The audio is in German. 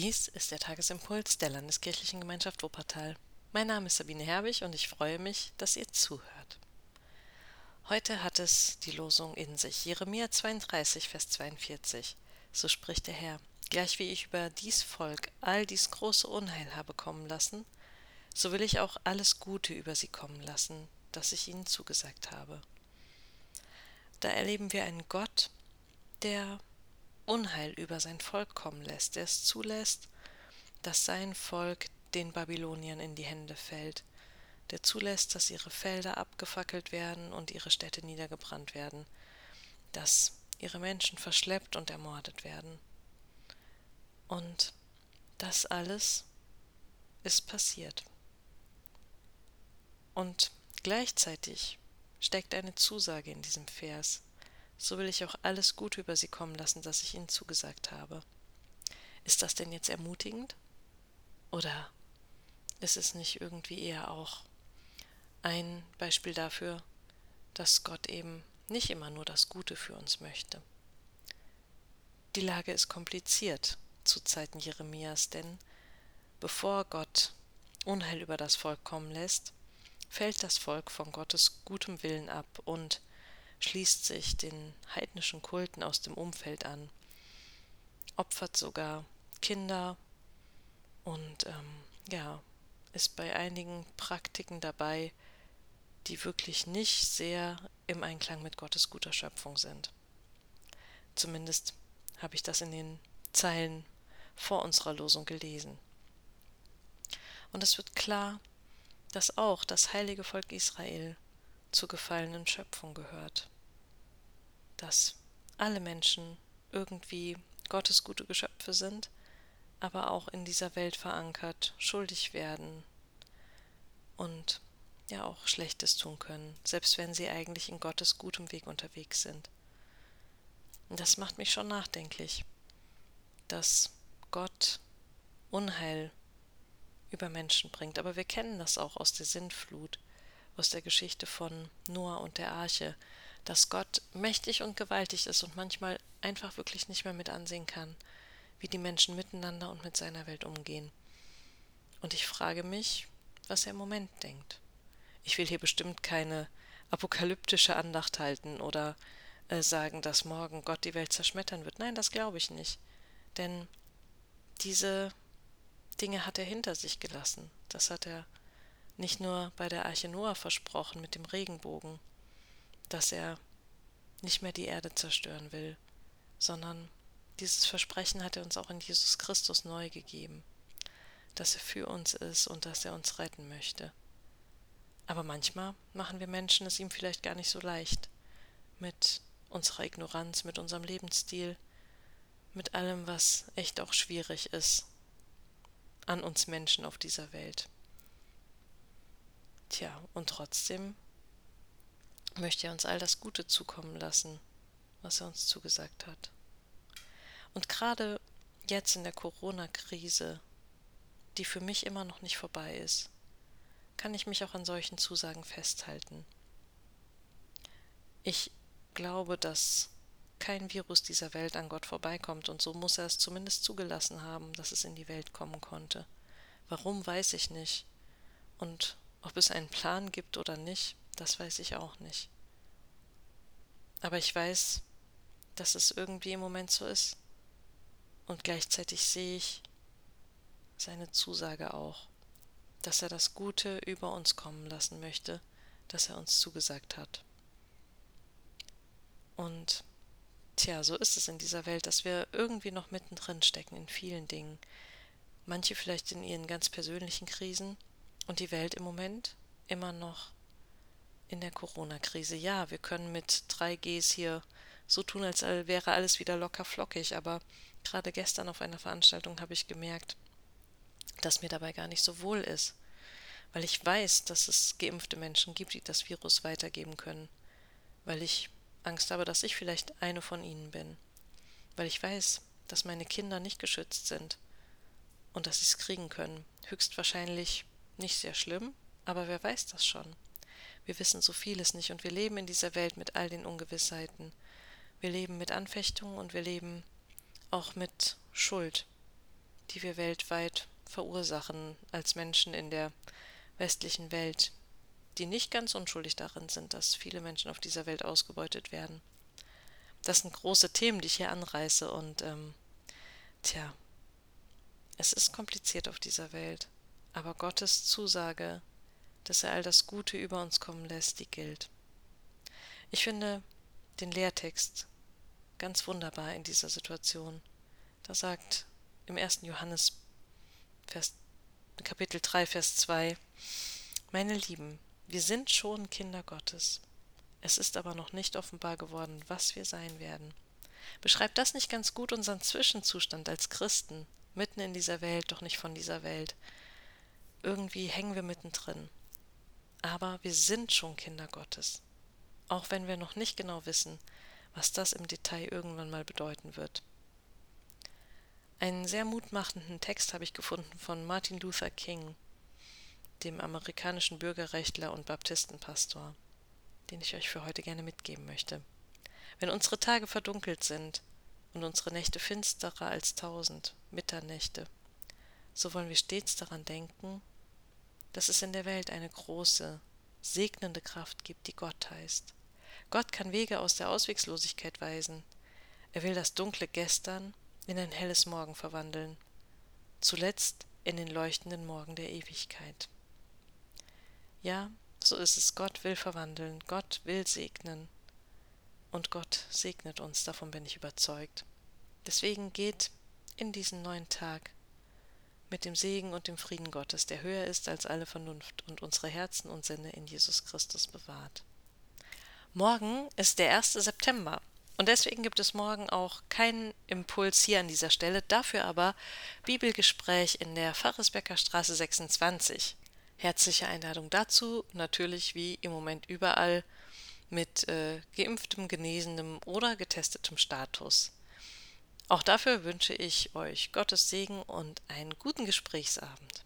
Dies ist der Tagesimpuls der Landeskirchlichen Gemeinschaft Wuppertal. Mein Name ist Sabine Herbig und ich freue mich, dass ihr zuhört. Heute hat es die Losung in sich. Jeremia 32, Vers 42. So spricht der Herr: Gleich wie ich über dies Volk all dies große Unheil habe kommen lassen, so will ich auch alles Gute über sie kommen lassen, das ich ihnen zugesagt habe. Da erleben wir einen Gott, der Unheil über sein Volk kommen lässt, der es zulässt, dass sein Volk den Babyloniern in die Hände fällt, der zulässt, dass ihre Felder abgefackelt werden und ihre Städte niedergebrannt werden, dass ihre Menschen verschleppt und ermordet werden. Und das alles ist passiert. Und gleichzeitig steckt eine Zusage in diesem Vers so will ich auch alles Gute über sie kommen lassen, das ich ihnen zugesagt habe. Ist das denn jetzt ermutigend? Oder ist es nicht irgendwie eher auch ein Beispiel dafür, dass Gott eben nicht immer nur das Gute für uns möchte? Die Lage ist kompliziert zu Zeiten Jeremias, denn bevor Gott Unheil über das Volk kommen lässt, fällt das Volk von Gottes gutem Willen ab und schließt sich den heidnischen Kulten aus dem Umfeld an, opfert sogar Kinder und ähm, ja, ist bei einigen Praktiken dabei, die wirklich nicht sehr im Einklang mit Gottes guter Schöpfung sind. Zumindest habe ich das in den Zeilen vor unserer Losung gelesen. Und es wird klar, dass auch das heilige Volk Israel zur gefallenen Schöpfung gehört. Dass alle Menschen irgendwie Gottes gute Geschöpfe sind, aber auch in dieser Welt verankert, schuldig werden und ja auch Schlechtes tun können, selbst wenn sie eigentlich in Gottes gutem Weg unterwegs sind. Und das macht mich schon nachdenklich, dass Gott Unheil über Menschen bringt. Aber wir kennen das auch aus der Sintflut, aus der Geschichte von Noah und der Arche, dass Gott mächtig und gewaltig ist und manchmal einfach wirklich nicht mehr mit ansehen kann, wie die Menschen miteinander und mit seiner Welt umgehen. Und ich frage mich, was er im Moment denkt. Ich will hier bestimmt keine apokalyptische Andacht halten oder äh, sagen, dass morgen Gott die Welt zerschmettern wird. Nein, das glaube ich nicht. Denn diese Dinge hat er hinter sich gelassen. Das hat er nicht nur bei der Arche Noah versprochen mit dem Regenbogen, dass er nicht mehr die Erde zerstören will, sondern dieses Versprechen hat er uns auch in Jesus Christus neu gegeben, dass er für uns ist und dass er uns retten möchte. Aber manchmal machen wir Menschen es ihm vielleicht gar nicht so leicht, mit unserer Ignoranz, mit unserem Lebensstil, mit allem, was echt auch schwierig ist an uns Menschen auf dieser Welt. Tja, und trotzdem möchte er uns all das Gute zukommen lassen, was er uns zugesagt hat. Und gerade jetzt in der Corona-Krise, die für mich immer noch nicht vorbei ist, kann ich mich auch an solchen Zusagen festhalten. Ich glaube, dass kein Virus dieser Welt an Gott vorbeikommt, und so muss er es zumindest zugelassen haben, dass es in die Welt kommen konnte. Warum weiß ich nicht. Und ob es einen Plan gibt oder nicht, das weiß ich auch nicht. Aber ich weiß, dass es irgendwie im Moment so ist. Und gleichzeitig sehe ich seine Zusage auch, dass er das Gute über uns kommen lassen möchte, das er uns zugesagt hat. Und tja, so ist es in dieser Welt, dass wir irgendwie noch mittendrin stecken in vielen Dingen. Manche vielleicht in ihren ganz persönlichen Krisen und die Welt im Moment immer noch in der Corona-Krise. Ja, wir können mit 3Gs hier so tun, als wäre alles wieder locker flockig, aber gerade gestern auf einer Veranstaltung habe ich gemerkt, dass mir dabei gar nicht so wohl ist, weil ich weiß, dass es geimpfte Menschen gibt, die das Virus weitergeben können, weil ich Angst habe, dass ich vielleicht eine von ihnen bin, weil ich weiß, dass meine Kinder nicht geschützt sind und dass sie es kriegen können. Höchstwahrscheinlich nicht sehr schlimm, aber wer weiß das schon. Wir wissen so vieles nicht und wir leben in dieser Welt mit all den Ungewissheiten. Wir leben mit Anfechtungen und wir leben auch mit Schuld, die wir weltweit verursachen als Menschen in der westlichen Welt, die nicht ganz unschuldig darin sind, dass viele Menschen auf dieser Welt ausgebeutet werden. Das sind große Themen, die ich hier anreiße und ähm, tja, es ist kompliziert auf dieser Welt, aber Gottes Zusage, dass er all das Gute über uns kommen lässt, die gilt. Ich finde den Lehrtext ganz wunderbar in dieser Situation. Da sagt im 1. Johannes Vers, Kapitel 3, Vers 2, Meine Lieben, wir sind schon Kinder Gottes. Es ist aber noch nicht offenbar geworden, was wir sein werden. Beschreibt das nicht ganz gut unseren Zwischenzustand als Christen, mitten in dieser Welt, doch nicht von dieser Welt? Irgendwie hängen wir mittendrin. Aber wir sind schon Kinder Gottes, auch wenn wir noch nicht genau wissen, was das im Detail irgendwann mal bedeuten wird. Einen sehr mutmachenden Text habe ich gefunden von Martin Luther King, dem amerikanischen Bürgerrechtler und Baptistenpastor, den ich euch für heute gerne mitgeben möchte. Wenn unsere Tage verdunkelt sind und unsere Nächte finsterer als tausend Mitternächte, so wollen wir stets daran denken, dass es in der Welt eine große, segnende Kraft gibt, die Gott heißt. Gott kann Wege aus der Auswegslosigkeit weisen. Er will das dunkle Gestern in ein helles Morgen verwandeln, zuletzt in den leuchtenden Morgen der Ewigkeit. Ja, so ist es. Gott will verwandeln, Gott will segnen. Und Gott segnet uns, davon bin ich überzeugt. Deswegen geht in diesen neuen Tag mit dem Segen und dem Frieden Gottes, der höher ist als alle Vernunft und unsere Herzen und Sinne in Jesus Christus bewahrt. Morgen ist der 1. September und deswegen gibt es morgen auch keinen Impuls hier an dieser Stelle, dafür aber Bibelgespräch in der Pfarresbecker Straße 26. Herzliche Einladung dazu, natürlich wie im Moment überall mit äh, geimpftem, genesenem oder getestetem Status. Auch dafür wünsche ich euch Gottes Segen und einen guten Gesprächsabend.